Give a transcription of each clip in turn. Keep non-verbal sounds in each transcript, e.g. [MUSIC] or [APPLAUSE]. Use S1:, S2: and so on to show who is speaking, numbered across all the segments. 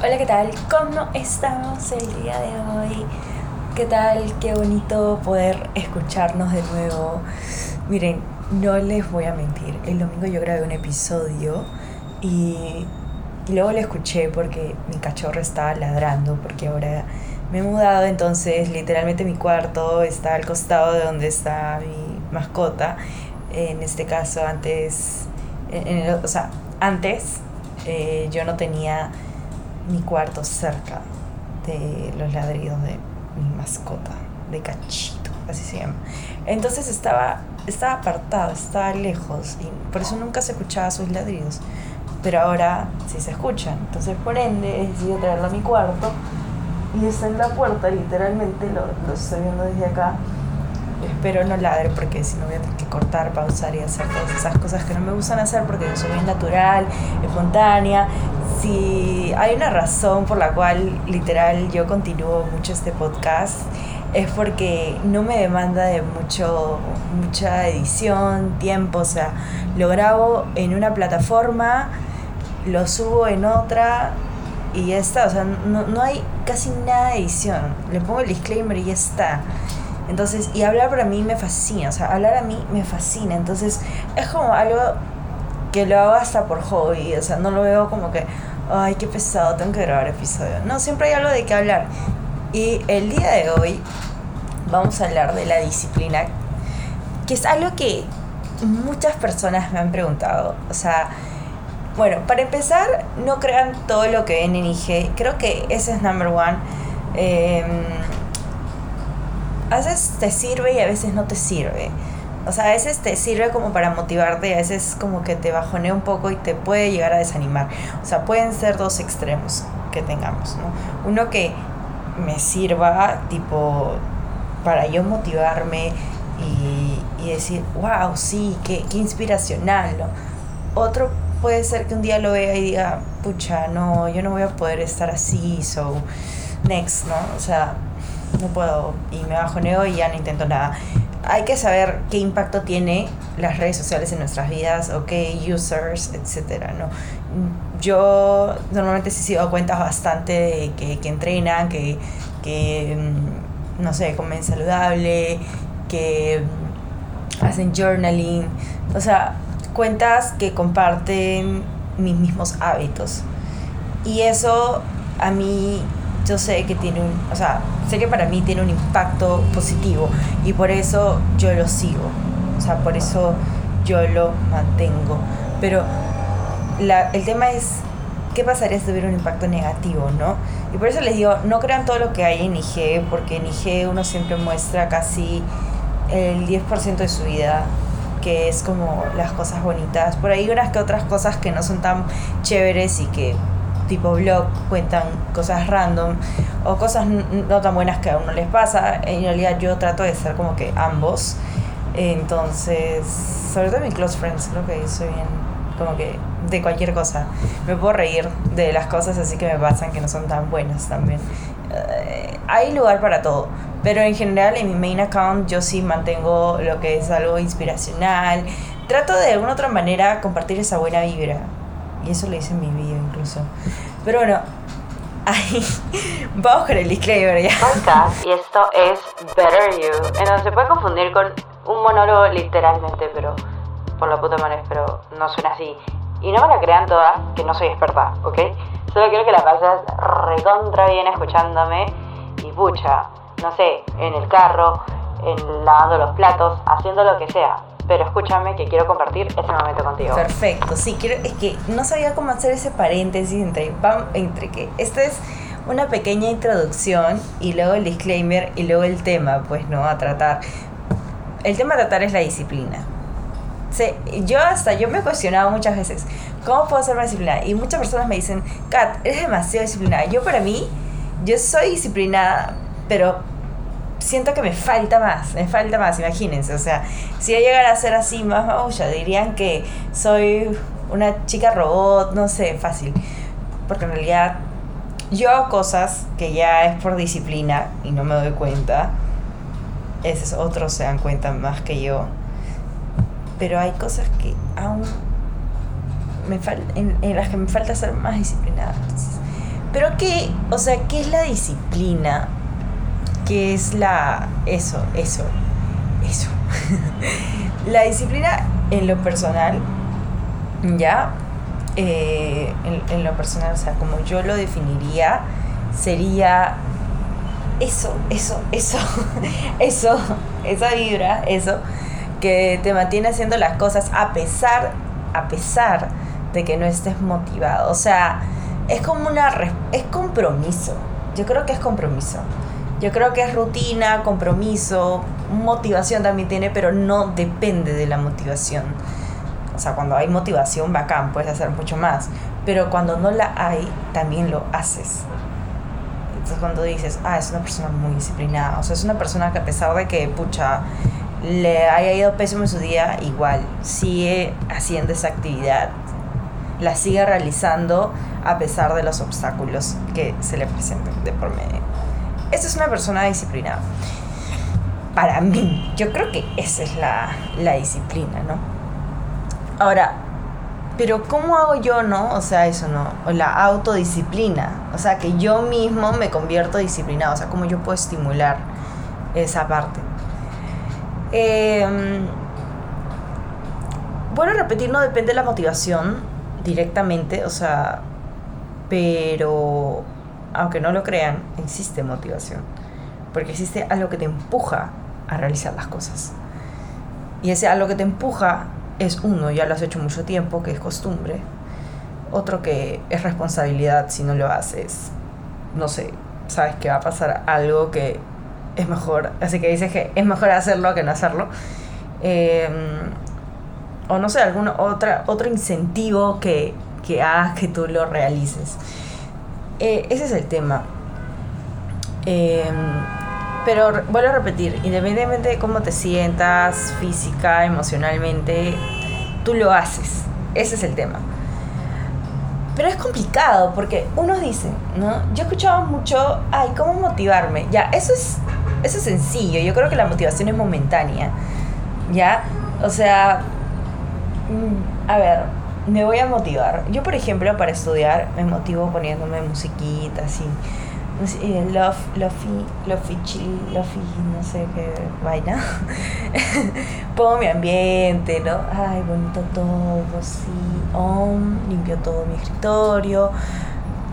S1: Hola, ¿qué tal? ¿Cómo estamos el día de hoy? ¿Qué tal? Qué bonito poder escucharnos de nuevo. Miren, no les voy a mentir. El domingo yo grabé un episodio y, luego lo escuché porque mi cachorro estaba ladrando porque ahora me he mudado, entonces literalmente mi cuarto está al costado de donde está mi mascota. En este caso, antes, o sea, antes eh, yo no tenía mi cuarto cerca de los ladridos de mi mascota, de cachito, así se llama. Entonces estaba, estaba apartado, estaba lejos y por eso nunca se escuchaba sus ladridos. Pero ahora sí se escuchan. Entonces por ende he decidido traerlo a mi cuarto y está en la puerta, literalmente lo, lo estoy viendo desde acá. Espero no ladre porque si no voy a tener que cortar, pausar y hacer todas esas cosas que no me gustan hacer porque yo soy bien natural, espontánea si hay una razón por la cual literal yo continúo mucho este podcast, es porque no me demanda de mucho, mucha edición, tiempo, o sea, lo grabo en una plataforma, lo subo en otra y ya está, o sea, no, no hay casi nada de edición, le pongo el disclaimer y ya está. Entonces, y hablar para mí me fascina, o sea, hablar a mí me fascina, entonces es como algo que lo hago hasta por hobby, o sea, no lo veo como que, ay, qué pesado, tengo que grabar episodio. No, siempre hay algo de qué hablar. Y el día de hoy vamos a hablar de la disciplina, que es algo que muchas personas me han preguntado. O sea, bueno, para empezar, no crean todo lo que ven en IG. Creo que ese es number one. Em, a veces te sirve y a veces no te sirve. O sea, a veces te sirve como para motivarte, a veces como que te bajonea un poco y te puede llegar a desanimar. O sea, pueden ser dos extremos que tengamos, ¿no? Uno que me sirva, tipo, para yo motivarme y, y decir, wow, sí, qué, qué inspiracional, ¿no? Otro puede ser que un día lo vea y diga, pucha, no, yo no voy a poder estar así, so, next, ¿no? O sea, no puedo y me bajoneo y ya no intento nada hay que saber qué impacto tiene las redes sociales en nuestras vidas o qué users, etcétera, ¿no? Yo normalmente sí he sido cuentas bastante de que, que entrenan, que, que, mm, no sé, comen saludable, que hacen journaling, o sea, cuentas que comparten mis mismos hábitos. Y eso a mí yo sé que tiene un, o sea, sé que para mí tiene un impacto positivo y por eso yo lo sigo, o sea, por eso yo lo mantengo. Pero la, el tema es, ¿qué pasaría si tuviera un impacto negativo, no? Y por eso les digo, no crean todo lo que hay en IG, porque en IG uno siempre muestra casi el 10% de su vida que es como las cosas bonitas. Por ahí unas que otras cosas que no son tan chéveres y que tipo blog cuentan cosas random o cosas no tan buenas que a uno les pasa. En realidad yo trato de ser como que ambos. Entonces, sobre todo mi close friends, creo que soy bien como que de cualquier cosa. Me puedo reír de las cosas así que me pasan que no son tan buenas también. Eh, hay lugar para todo. Pero en general en mi main account yo sí mantengo lo que es algo inspiracional. Trato de alguna otra manera compartir esa buena vibra. Y eso lo hice en mi video incluso. Pero bueno, ahí [LAUGHS] vamos con el disclaimer ya.
S2: y esto es Better You. En donde se puede confundir con un monólogo literalmente, pero por la puta madre, pero no suena así. Y no me la crean toda, que no soy experta, ¿ok? Solo quiero que la pases recontra bien escuchándome y pucha, no sé, en el carro, en lavando los platos, haciendo lo que sea pero escúchame que quiero compartir ese momento contigo.
S1: Perfecto, sí, quiero, es que no sabía cómo hacer ese paréntesis entre, entre que esta es una pequeña introducción y luego el disclaimer y luego el tema, pues, ¿no? A tratar. El tema a tratar es la disciplina. Sí, yo hasta, yo me he cuestionado muchas veces, ¿cómo puedo ser más disciplinada? Y muchas personas me dicen, Kat, eres demasiado disciplinada. Yo para mí, yo soy disciplinada, pero siento que me falta más, me falta más, imagínense. O sea, si yo llegara a ser así más maulla, dirían que soy una chica robot, no sé, fácil. Porque en realidad yo hago cosas que ya es por disciplina y no me doy cuenta. Esos otros se dan cuenta más que yo. Pero hay cosas que aún me en, en las que me falta ser más disciplinada. Pero que, o sea, ¿qué es la disciplina? ¿Qué es la... eso, eso, eso? [LAUGHS] la disciplina en lo personal, ¿ya? Eh, en, en lo personal, o sea, como yo lo definiría, sería eso, eso, eso, [LAUGHS] eso, esa vibra, eso, que te mantiene haciendo las cosas a pesar, a pesar de que no estés motivado. O sea, es como una, es compromiso. Yo creo que es compromiso. Yo creo que es rutina, compromiso, motivación también tiene, pero no depende de la motivación. O sea, cuando hay motivación, bacán, puedes hacer mucho más. Pero cuando no la hay, también lo haces. Entonces cuando dices, ah, es una persona muy disciplinada, o sea, es una persona que a pesar de que, pucha, le haya ido pésimo en su día, igual sigue haciendo esa actividad, la sigue realizando a pesar de los obstáculos que se le presenten de por medio. Esa es una persona disciplinada. Para mí, yo creo que esa es la, la disciplina, ¿no? Ahora, pero ¿cómo hago yo, no? O sea, eso no. O la autodisciplina. O sea, que yo mismo me convierto disciplinado. O sea, ¿cómo yo puedo estimular esa parte? Eh, bueno, repetir no depende de la motivación directamente. O sea, pero aunque no lo crean, existe motivación. Porque existe algo que te empuja a realizar las cosas. Y ese algo que te empuja es uno, ya lo has hecho mucho tiempo, que es costumbre. Otro que es responsabilidad si no lo haces. No sé, sabes que va a pasar algo que es mejor. Así que dices que es mejor hacerlo que no hacerlo. Em, o no sé, algún otro incentivo que, que haga que tú lo realices. Eh, ese es el tema. Em, pero vuelvo a repetir, independientemente de cómo te sientas física, emocionalmente, tú lo haces. Ese es el tema. Pero es complicado porque unos dicen, ¿no? Yo he escuchado mucho, ay, ¿cómo motivarme? Ya, eso es, eso es sencillo. Yo creo que la motivación es momentánea. ¿Ya? O sea, mm, a ver, me voy a motivar. Yo, por ejemplo, para estudiar me motivo poniéndome musiquita, así love, lofi, lofi chill, lofi, no sé qué vaina. [LAUGHS] Pongo mi ambiente, ¿no? Ay, bonito todo, sí. Om, limpio todo mi escritorio.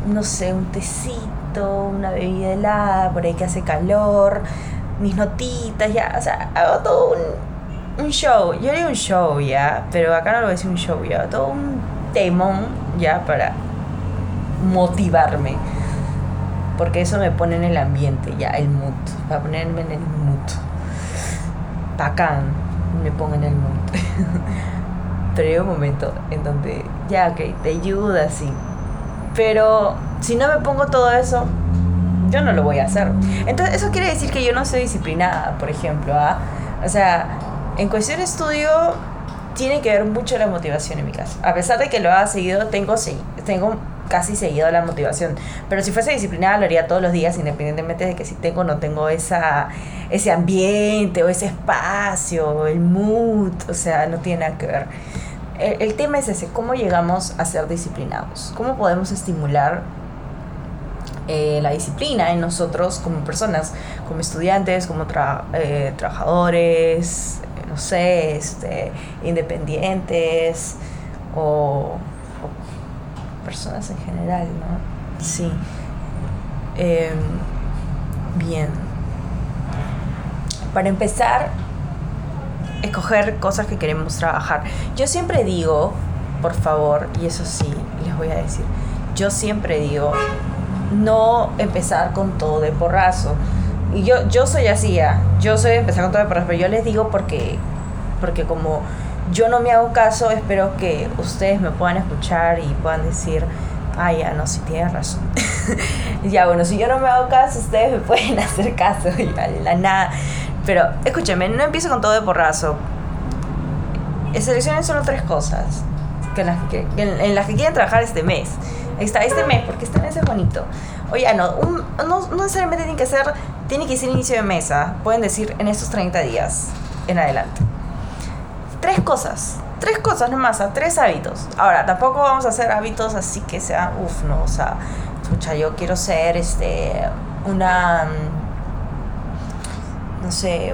S1: No sé, un tecito, una bebida helada, por ahí que hace calor. Mis notitas, ya. O sea, hago todo un, un show. Yo digo un show, ya. Pero acá no lo voy un show, ya. Todo un temón, ya, para motivarme porque eso me pone en el ambiente, ya, el mood, para ponerme en el mood. Bacán, me pongo en el mood. [LAUGHS] Pero hay un momento en donde, ya, ok, te ayuda, sí. Pero si no me pongo todo eso, yo no lo voy a hacer. Entonces, eso quiere decir que yo no soy disciplinada, por ejemplo, ¿ah? O sea, en cuestión de estudio, tiene que ver mucho la motivación en mi caso. A pesar de que lo ha seguido, tengo, tengo casi seguido la motivación. Pero si fuese disciplinada lo haría todos los días, independientemente de que si tengo o no tengo esa, ese ambiente o ese espacio, el mood, o sea, no tiene nada que ver. El, tema es ese, ¿cómo llegamos a ser disciplinados? ¿Cómo podemos estimular eh, la disciplina en nosotros como personas, como estudiantes, como eh, trabajadores, no sé, este, independientes o personas en general, ¿no? Sí. Em, bien. Para empezar, escoger cosas que queremos trabajar. Yo siempre digo, por favor, y eso sí, les voy a decir, yo siempre digo, no empezar con todo de porrazo. Y yo, yo soy así, ¿ah? yo soy empezar con todo de porrazo, pero yo les digo porque, porque como yo no me hago caso, espero que ustedes me puedan escuchar y puedan decir, ah, ya, no, si tienes razón. [LAUGHS] ya, bueno, si yo no me hago caso, ustedes me pueden [LAUGHS] hacer caso, y la nada. Pero escúcheme, no empiezo con todo de porrazo. Seleccionen solo tres cosas que en, las que, en, las que quieren trabajar este mes. Ahí está, este mes, porque este mes es bonito. Oye, no, no, no necesariamente tiene que ser, tiene que ser inicio de mesa. Pueden decir en estos 30 días en adelante tres cosas. Tres cosas nomás, a tres hábitos. Ahora, tampoco vamos a hacer hábitos así que sean, uff, no, o sea, escucha, yo quiero ser este una no sé,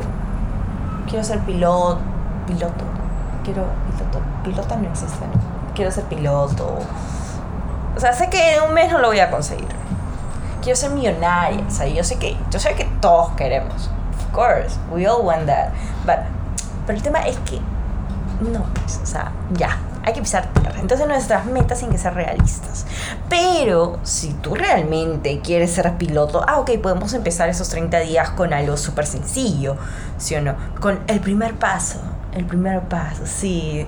S1: quiero ser piloto, piloto, quiero piloto, pilota no existe, quiero ser piloto. O sea, sé que en un mes no lo voy a conseguir. Quiero ser millonaria, o sea, yo sé que yo sé que todos queremos. Of course, we all want that. But, pero el tema es que no, pues, o sea, ya, hay que pisar tierra. Entonces nuestras metas tienen que ser realistas. Pero si tú realmente quieres ser piloto, ah, ok, podemos empezar esos 30 días con algo súper sencillo, ¿sí o no? Con el primer paso, el primer paso, sí.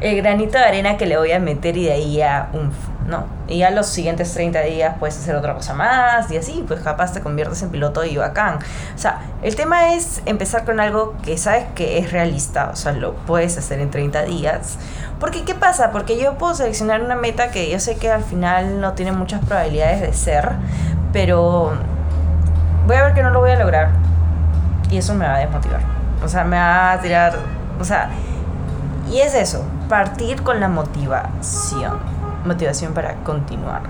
S1: El granito de arena que le voy a meter y de ahí a un no. Y ya los siguientes 30 días puedes hacer otra cosa más y así, pues capaz te conviertes en piloto y bacán. O sea, el tema es empezar con algo que sabes que es realista, o sea, lo puedes hacer en 30 días. Porque, ¿qué pasa? Porque yo puedo seleccionar una meta que yo sé que al final no tiene muchas probabilidades de ser, pero voy a ver que no lo voy a lograr y eso me va a desmotivar. O sea, me va a tirar, o sea, y es eso, partir con la motivación motivación para continuar.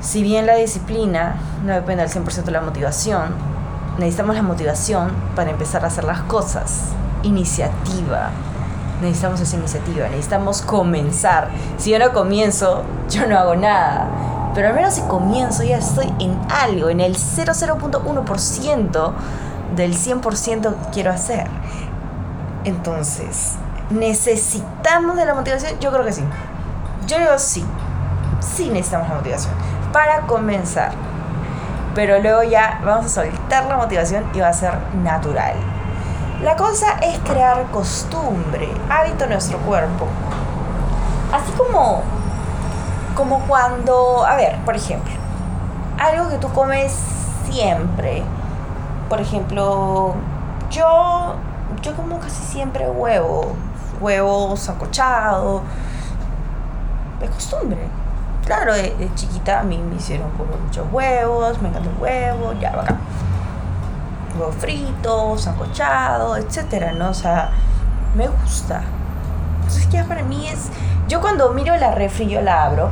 S1: Si bien la disciplina no depende al 100% de la motivación, necesitamos la motivación para empezar a hacer las cosas. Iniciativa. Necesitamos esa iniciativa, necesitamos comenzar. Si yo no comienzo, yo no hago nada. Pero al menos si comienzo ya estoy en algo, en el 00.1% del 100% que quiero hacer. Entonces, ¿necesitamos de la motivación? Yo creo que sí. Yo digo sí, sí necesitamos la motivación para comenzar. Pero luego ya vamos a soltar la motivación y va a ser natural. La cosa es crear costumbre, hábito en nuestro cuerpo. Así como, como cuando, a ver, por ejemplo, algo que tú comes siempre. Por ejemplo, yo, yo como casi siempre huevo, huevo sacochado de costumbre. Claro, de, chiquita a mí me hicieron comer muchos huevos, me encanta el huevo, ya, acá Huevo frito, sancochado, etcétera, ¿no? O sea, me gusta. Entonces ya para mí es... Yo cuando miro la refri, yo la abro,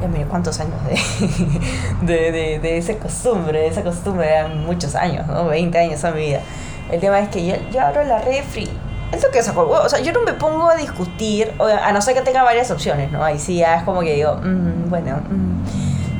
S1: ya mire cuántos años de, [LAUGHS] de, de, de, esa costumbre, de esa costumbre, muchos años, ¿no? 20 años a mi vida. El tema es que yo, yo abro la refri eso que sacó el huevo. O sea, yo no me pongo a discutir, a no ser que tenga varias opciones, ¿no? Ahí sí ya es como que digo, mm, bueno, mm".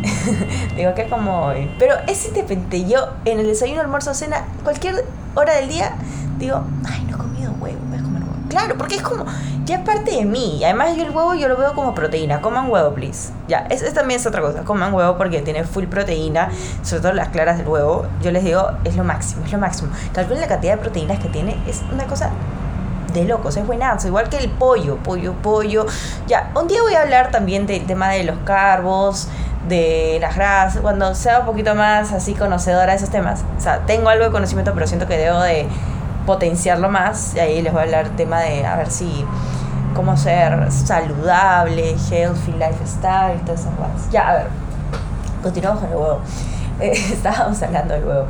S1: [LAUGHS] digo que como Pero es repente yo en el desayuno, almuerzo, cena, cualquier hora del día, digo, ay, no he comido huevo, voy a comer huevo. Claro, porque es como, ya es parte de mí. Además yo el huevo yo lo veo como proteína. Coman huevo, please. Ya, es, también es otra cosa. Coman huevo porque tiene full proteína, sobre todo las claras del huevo. Yo les digo, es lo máximo, es lo máximo. Calculen la cantidad de proteínas que tiene, es una cosa de locos, es buenazo, igual que el pollo, pollo, pollo. Ya, un día voy a hablar también del tema de los carbos, de las grasas, cuando sea un poquito más así conocedora de esos temas. O sea, tengo algo de conocimiento, pero siento que debo de potenciarlo más. Y ahí les voy a hablar tema de a ver si cómo ser saludable, healthy lifestyle, todas esas cosas. Ya, a ver, continuamos con el huevo. Eh, [LAUGHS] estábamos hablando del huevo.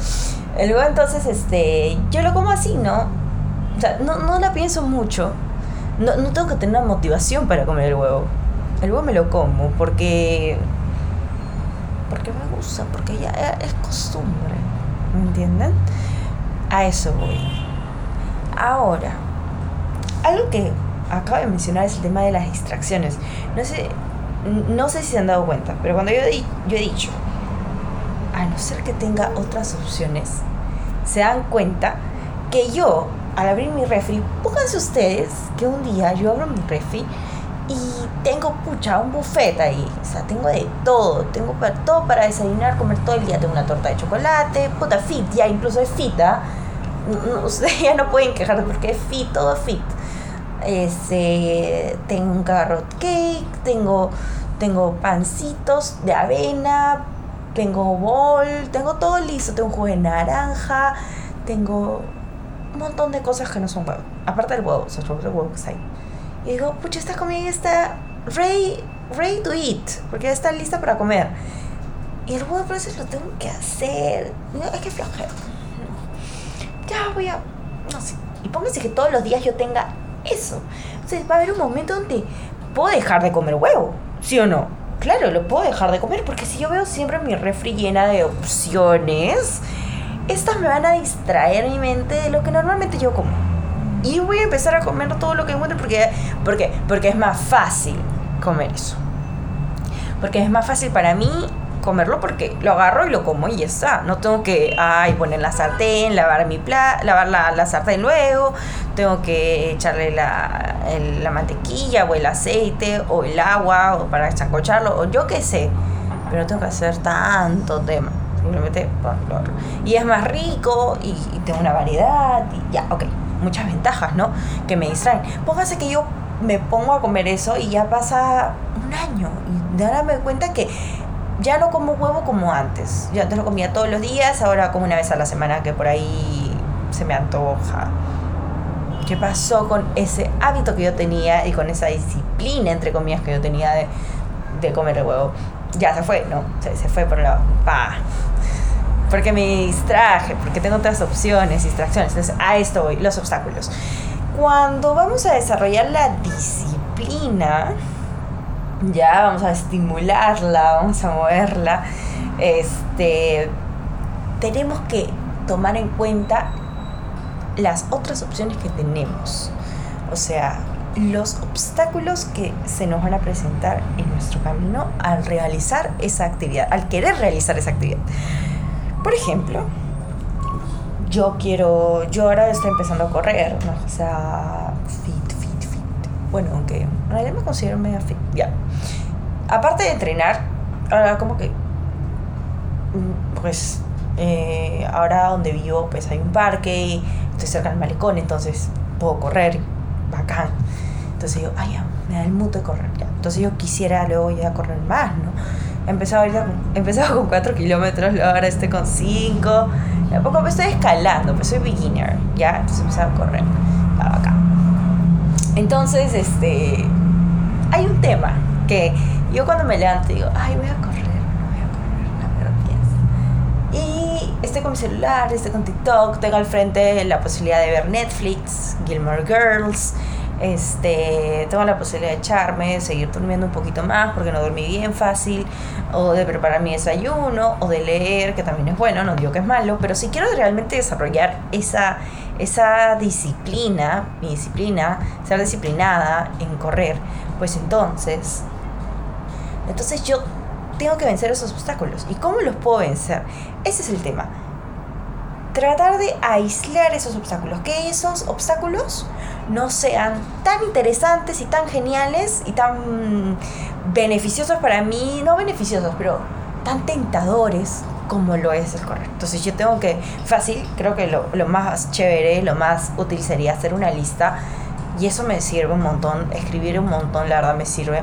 S1: El huevo entonces, este, yo lo como así, ¿no? O sea, no, no la pienso mucho. No, no tengo que tener una motivación para comer el huevo. El huevo me lo como porque. Porque me gusta, porque ya es costumbre. ¿Me entienden? A eso voy. Ahora, algo que acabo de mencionar es el tema de las distracciones. No sé, no sé si se han dado cuenta, pero cuando yo, yo he dicho, a no ser que tenga otras opciones, se dan cuenta que yo al abrir mi refri, pónganse ustedes que un día yo abro mi refri y tengo, pucha, un buffet ahí. O sea, tengo de todo. Tengo para, todo para desayunar, comer todo el día. Tengo una torta de chocolate, puta, fit, ya incluso es fita. [LAUGHS] Ustedes ya no pueden quejarse porque es fit, todo fit. Este, tengo un carrot cake, tengo, tengo pancitos de avena, tengo bol, tengo todo listo. Tengo un jugo de naranja, tengo un montón de cosas que no son huevos. Aparte del huevo, o sea, el huevo que está ahí. Y digo, pucha, esta comida está ready, ready to eat, porque ya está lista para comer. Y el huevo, por eso lo tengo que hacer. Es que flojero. Ya voy a. No sé. Y póngase que todos los días yo tenga eso. Sea, va a haber un momento donde puedo dejar de comer huevo. ¿Sí o no? claro, lo puedo dejar de comer porque si yo veo siempre mi refri llena de opciones, estas me van a distraer mi mente de lo que normalmente yo como. Y voy a empezar a comer todo lo que encuentre porque, porque, porque es más fácil comer eso. Porque es más fácil para mí comerlo porque lo agarro y lo como y ya está. No tengo que, ay, poner la sartén, lavar mi pla lavar la, la, sartén luego, tengo que echarle la, la, mantequilla o el aceite o el agua o para chancocharlo o yo qué sé. Pero no tengo que hacer tanto tema. Simplemente Y es más rico y, y tengo una variedad y ya, ok. Muchas ventajas, ¿no? Que me distraen. Póngase que yo me pongo a comer eso y ya pasa un año. Y ahora me cuenta que ya no como huevo como antes. Yo antes lo comía todos los días, ahora como una vez a la semana que por ahí se me antoja. ¿Qué pasó con ese hábito que yo tenía y con esa disciplina, entre comillas, que yo tenía de, de comer el huevo? Ya se fue, ¿no? Se, se fue por la... Pa. Porque me distraje, porque tengo otras opciones, distracciones. Entonces, a esto voy, los obstáculos. Cuando vamos a desarrollar la disciplina, ya vamos a estimularla, vamos a moverla, este, tenemos que tomar en cuenta las otras opciones que tenemos. O sea, los obstáculos que se nos van a presentar en nuestro camino al realizar esa actividad, al querer realizar esa actividad. Por ejemplo, yo quiero, yo ahora estoy empezando a correr, ¿no? o sea, fit, fit, fit. Bueno, aunque en realidad me considero media fit, ya aparte de entrenar, ahora como que, mm, pues, eh, ahora donde vivo, pues hay un parque, estoy cerca del malecón, entonces puedo correr, bacán. Entonces yo, ay, ya, me da el muto de correr, ya. Entonces yo quisiera luego ya correr más, ¿no? Empezaba, ahorita, [LAUGHS] empezaba con 4 kilómetros, ahora estoy con 5. De a poco me estoy escalando, pues soy beginner, ¿ya? Entonces empezaba a correr, estaba acá. Entonces, este, hay un tema que yo cuando me levanto digo, ay, voy a correr, voy a correr, la verdad. Y estoy con mi celular, estoy con TikTok, tengo al frente la posibilidad de ver Netflix, Gilmore Girls, este, tengo la posibilidad de echarme, seguir durmiendo un poquito más porque no dormí bien fácil, o de preparar mi desayuno, o de leer, que también es bueno, no digo que es malo, pero si quiero realmente desarrollar esa, esa disciplina, mi disciplina, ser disciplinada en correr, pues entonces entonces yo tengo que vencer esos obstáculos. ¿Y cómo los puedo vencer? Ese es el tema. Tratar de aislar esos obstáculos. Que esos obstáculos no sean tan interesantes y tan geniales y tan beneficiosos para mí. No beneficiosos, pero tan tentadores como lo es el correcto. Entonces yo tengo que, fácil, creo que lo, lo más chévere, lo más útil sería hacer una lista. Y eso me sirve un montón. Escribir un montón, la verdad me sirve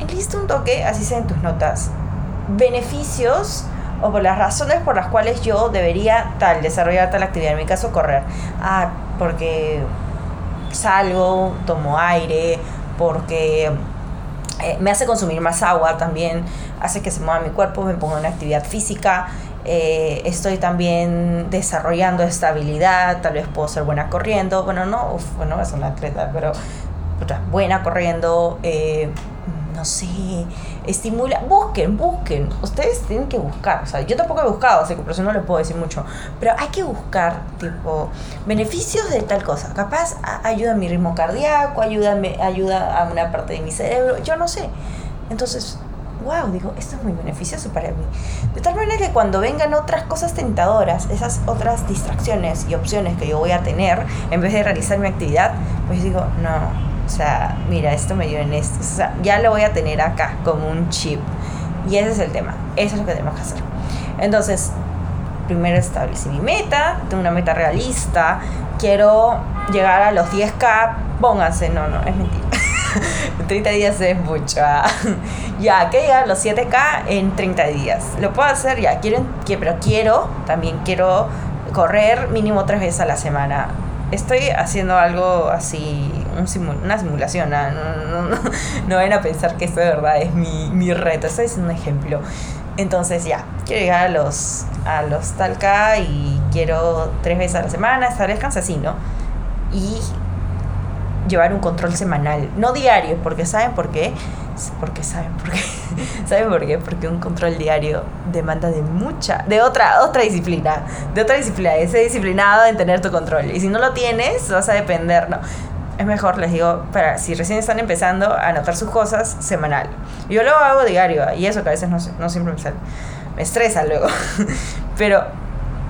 S1: Enlista un toque, así sea en tus notas, beneficios o por las razones por las cuales yo debería tal desarrollar tal actividad. En mi caso, correr. Ah, porque salgo, tomo aire, porque eh, me hace consumir más agua también, hace que se mueva mi cuerpo, me pongo en actividad física. Eh, estoy también desarrollando estabilidad, tal vez puedo ser buena corriendo, bueno, no, bueno, es una atleta, pero buena corriendo, eh, no sé, estimula, busquen, busquen, ustedes tienen que buscar, o sea, yo tampoco he buscado, así que por eso no les puedo decir mucho, pero hay que buscar, tipo, beneficios de tal cosa, capaz ayuda a mi ritmo cardíaco, ayuda, ayuda a una parte de mi cerebro, yo no sé, entonces, wow, digo, esto es muy beneficioso para mí, de tal manera que cuando vengan otras cosas tentadoras, esas otras distracciones y opciones que yo voy a tener, en vez de realizar mi actividad, pues digo, no, o sea, mira, esto me dio en esto. O sea, ya lo voy a tener acá como un chip. Y ese es el tema. Eso es lo que tenemos que hacer. Entonces, primero establecí mi meta. Tengo una meta realista. Quiero llegar a los 10k. Pónganse, no, no, es mentira. [LAUGHS] 30 días es mucho. ¿ah? [LAUGHS] ya, que llegar a los 7k en 30 días. Lo puedo hacer ya. Quiero, pero quiero, también quiero correr mínimo tres veces a la semana estoy haciendo algo así, una simulación, no, no, no, [LAUGHS] no, vayan a pensar que esto de verdad es mi, mi reto, estoy haciendo un ejemplo. Entonces ya, quiero llegar a los, a los talca y quiero tres veces a la semana, establezcanse así, ¿no? Y llevar un control semanal, no diario, porque ¿saben por qué? Porque saben por qué. [LAUGHS] ¿Saben por qué? Porque un control diario demanda de mucha, de otra, otra disciplina, de otra disciplina, ese disciplinado en tener tu control. Y si no lo tienes, vas a depender, ¿no? Es mejor, les digo, para si recién están empezando a anotar sus cosas, semanal. Yo lo hago diario, y eso que a veces no, no siempre me sale. Me estresa luego. [LAUGHS] Pero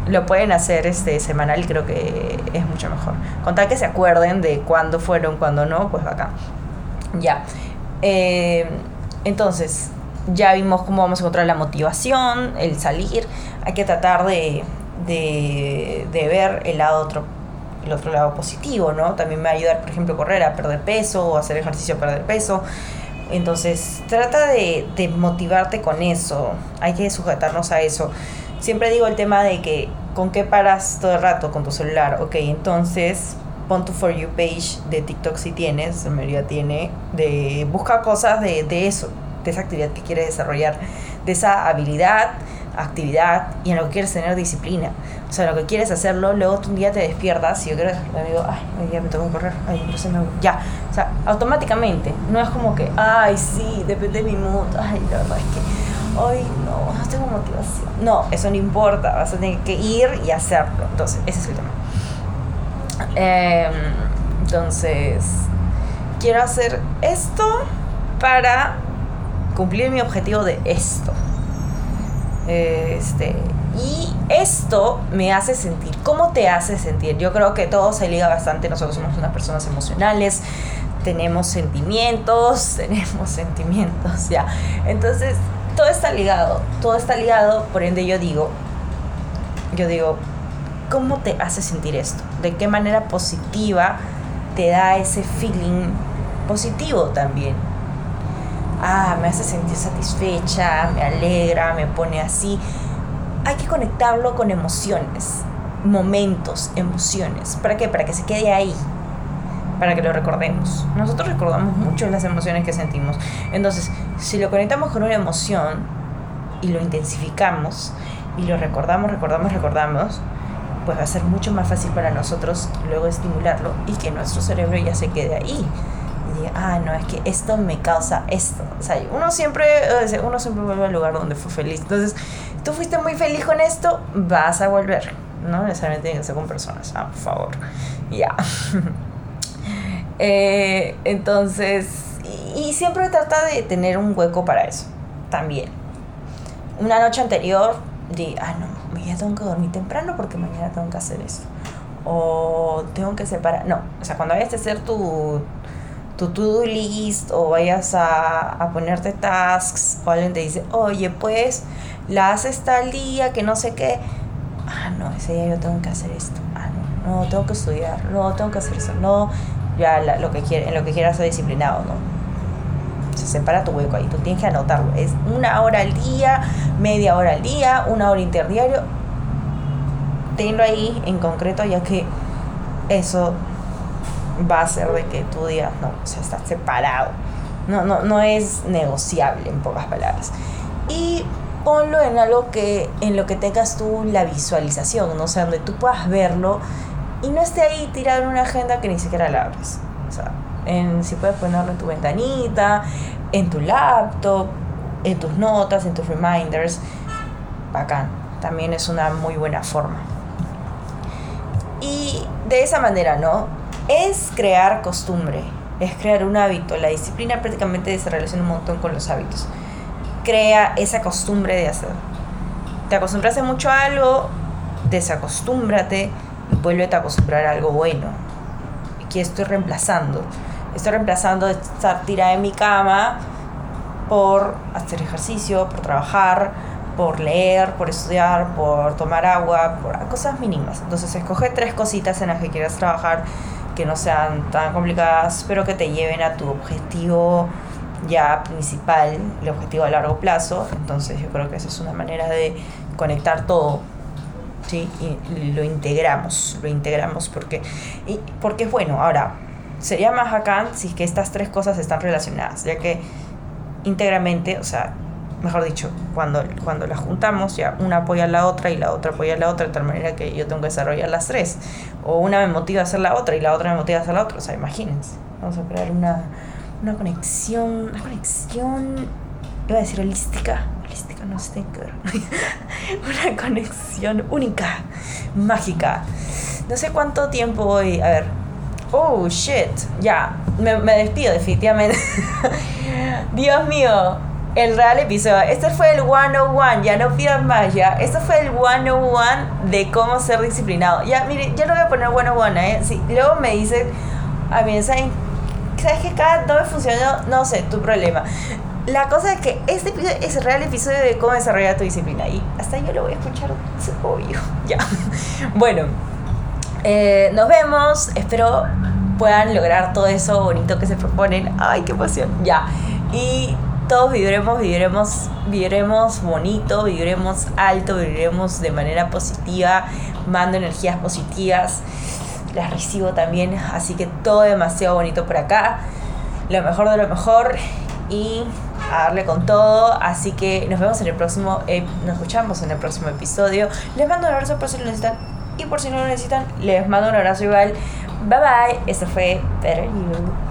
S1: lo pueden hacer este semanal, creo que es mucho mejor. Con tal que se acuerden de cuándo fueron, cuándo no, pues acá. Ya. Eh, entonces, ya vimos cómo vamos a encontrar la motivación, el salir. Hay que tratar de, de, ver el lado otro el otro lado positivo, ¿no? También me va a ayudar, por ejemplo, correr a perder peso o hacer ejercicio a perder peso. Entonces, trata de, de motivarte con eso. Hay que sujetarnos a eso. Siempre digo el tema de que con qué paras todo el rato con tu celular. Ok, entonces pon tu For You page de TikTok si tienes, la mayoría tiene, de busca cosas de, de eso, de esa actividad que quieres desarrollar, de esa habilidad, actividad y en lo que quieres tener disciplina. O sea, lo que quieres hacerlo, luego tú un día te despiertas y yo creo que digo, ay, hoy día me tengo que correr, ay, entonces me Ya, o sea, automáticamente, no es como que, ay, sí, depende de mi mood, ay, la verdad es que hoy no, no tengo motivación. No, eso no importa, vas a tener que ir y hacerlo. Entonces, ese es el tema. Eh, entonces, quiero hacer esto para cumplir mi objetivo de esto. Este, y esto me hace sentir. ¿Cómo te hace sentir? Yo creo que todo se liga bastante. Nosotros somos unas personas emocionales, tenemos sentimientos, [LAUGHS] tenemos sentimientos, ya. Entonces, todo está ligado, todo está ligado, por ende yo digo, yo digo, ¿cómo te hace sentir esto? ¿De qué manera positiva te da ese feeling positivo también? Ah, me hace sentir satisfecha, me alegra, me pone así. Hay que conectarlo con emociones, momentos, emociones. ¿Para qué? Para que se quede ahí, para que lo recordemos. Nosotros recordamos mucho las emociones que sentimos. Entonces, si lo conectamos con una emoción y lo intensificamos y lo recordamos, recordamos, recordamos, pues va a ser mucho más fácil para nosotros luego estimularlo y que nuestro cerebro ya se quede ahí. Y diga, ah, no, es que esto me causa esto. O sea, uno siempre, uno siempre vuelve al lugar donde fue feliz. Entonces, tú fuiste muy feliz con esto, vas a volver. No necesariamente tiene que ser con personas, ah, por favor. Ya. [LAUGHS] eh, entonces, y, y siempre trata de tener un hueco para eso, también. Una noche anterior, di, ah, no, ya tengo que dormir temprano porque mañana tengo que hacer eso. O tengo que separar. No, o sea, cuando vayas a hacer tu tu to-do list o vayas a, a, ponerte tasks o alguien te dice, oye, pues la haces tal día que no sé qué. Ah, no, ese día yo tengo que hacer esto. Ah, no, no, tengo que estudiar. No, tengo que hacer eso. No, ya lo que quiere, en lo que quieras ser disciplinado, ¿no? Se separa tu hueco ahí, tú tienes que anotarlo. Es una hora al día, media hora al día, una hora interdiario. Tenlo ahí en concreto, ya que eso va a ser de que tu día no, o sea, está separado. No, no, no es negociable, en pocas palabras. Y ponlo en algo que, en lo que tengas tú la visualización, ¿no? O sea, donde tú puedas verlo y no esté ahí tirado en una agenda que ni siquiera la abres. O sea, en, si puedes ponerlo en tu ventanita, en tu laptop, en tus notas, en tus reminders, bacán. También es una muy buena forma. Y de esa manera, ¿no? Es crear costumbre, es crear un hábito. La disciplina prácticamente se relaciona un montón con los hábitos. Crea esa costumbre de hacer. Te acostumbraste mucho a algo, desacostúmbrate y vuélvete a acostumbrar a algo bueno. Aquí estoy reemplazando. Estoy reemplazando estar tirada en mi cama por hacer ejercicio, por trabajar, por leer, por estudiar, por tomar agua, por cosas mínimas. Entonces escoge tres cositas en las que quieras trabajar que no sean tan complicadas, pero que te lleven a tu objetivo ya principal, el objetivo a largo plazo. Entonces yo creo que esa es una manera de conectar todo. ¿sí? Lo integramos, lo integramos porque, y, porque es bueno. Ahora, sería más bacán si es que estas tres cosas están relacionadas, ya que íntegramente, o sea, mejor dicho, cuando, cuando las juntamos, ya una apoya a la otra y la otra apoya a la otra, de tal manera que yo tengo que desarrollar las tres. O una me motiva a hacer la otra y la otra me motiva a hacer la otra. O sea, imagínense. Vamos a crear una, una conexión, una conexión, iba a decir holística, holística no sé qué [LAUGHS] una conexión única, mágica. No sé cuánto tiempo voy, a ver, oh shit, ya, me, me despido definitivamente. [LAUGHS] Dios mío, el real episodio. Este fue el 101, ya no pidan más, ya. Este fue el 101 de cómo ser disciplinado. Ya, mire, yo no voy a poner 101, ¿eh? Sí, luego me dicen, a mí, ¿saben? ¿Sabes que cada no me funcionó? No sé, tu problema. La cosa es que este episodio es el real episodio de cómo desarrollar tu disciplina. Y hasta yo lo voy a escuchar, es obvio. Ya. [LAUGHS] Bueno, eh, nos vemos. Espero puedan lograr todo eso bonito que se proponen. Ay, qué pasión. Ya. Y todos viviremos, viviremos, viviremos bonito, viviremos alto, viviremos de manera positiva, mando energías positivas, las recibo también, así que todo demasiado bonito por acá, lo mejor de lo mejor y a darle con todo, así que nos vemos en el próximo, nos escuchamos en el próximo episodio, les mando un abrazo por si lo necesitan y por si no lo necesitan, les mando un abrazo igual, bye bye, esto fue Better You.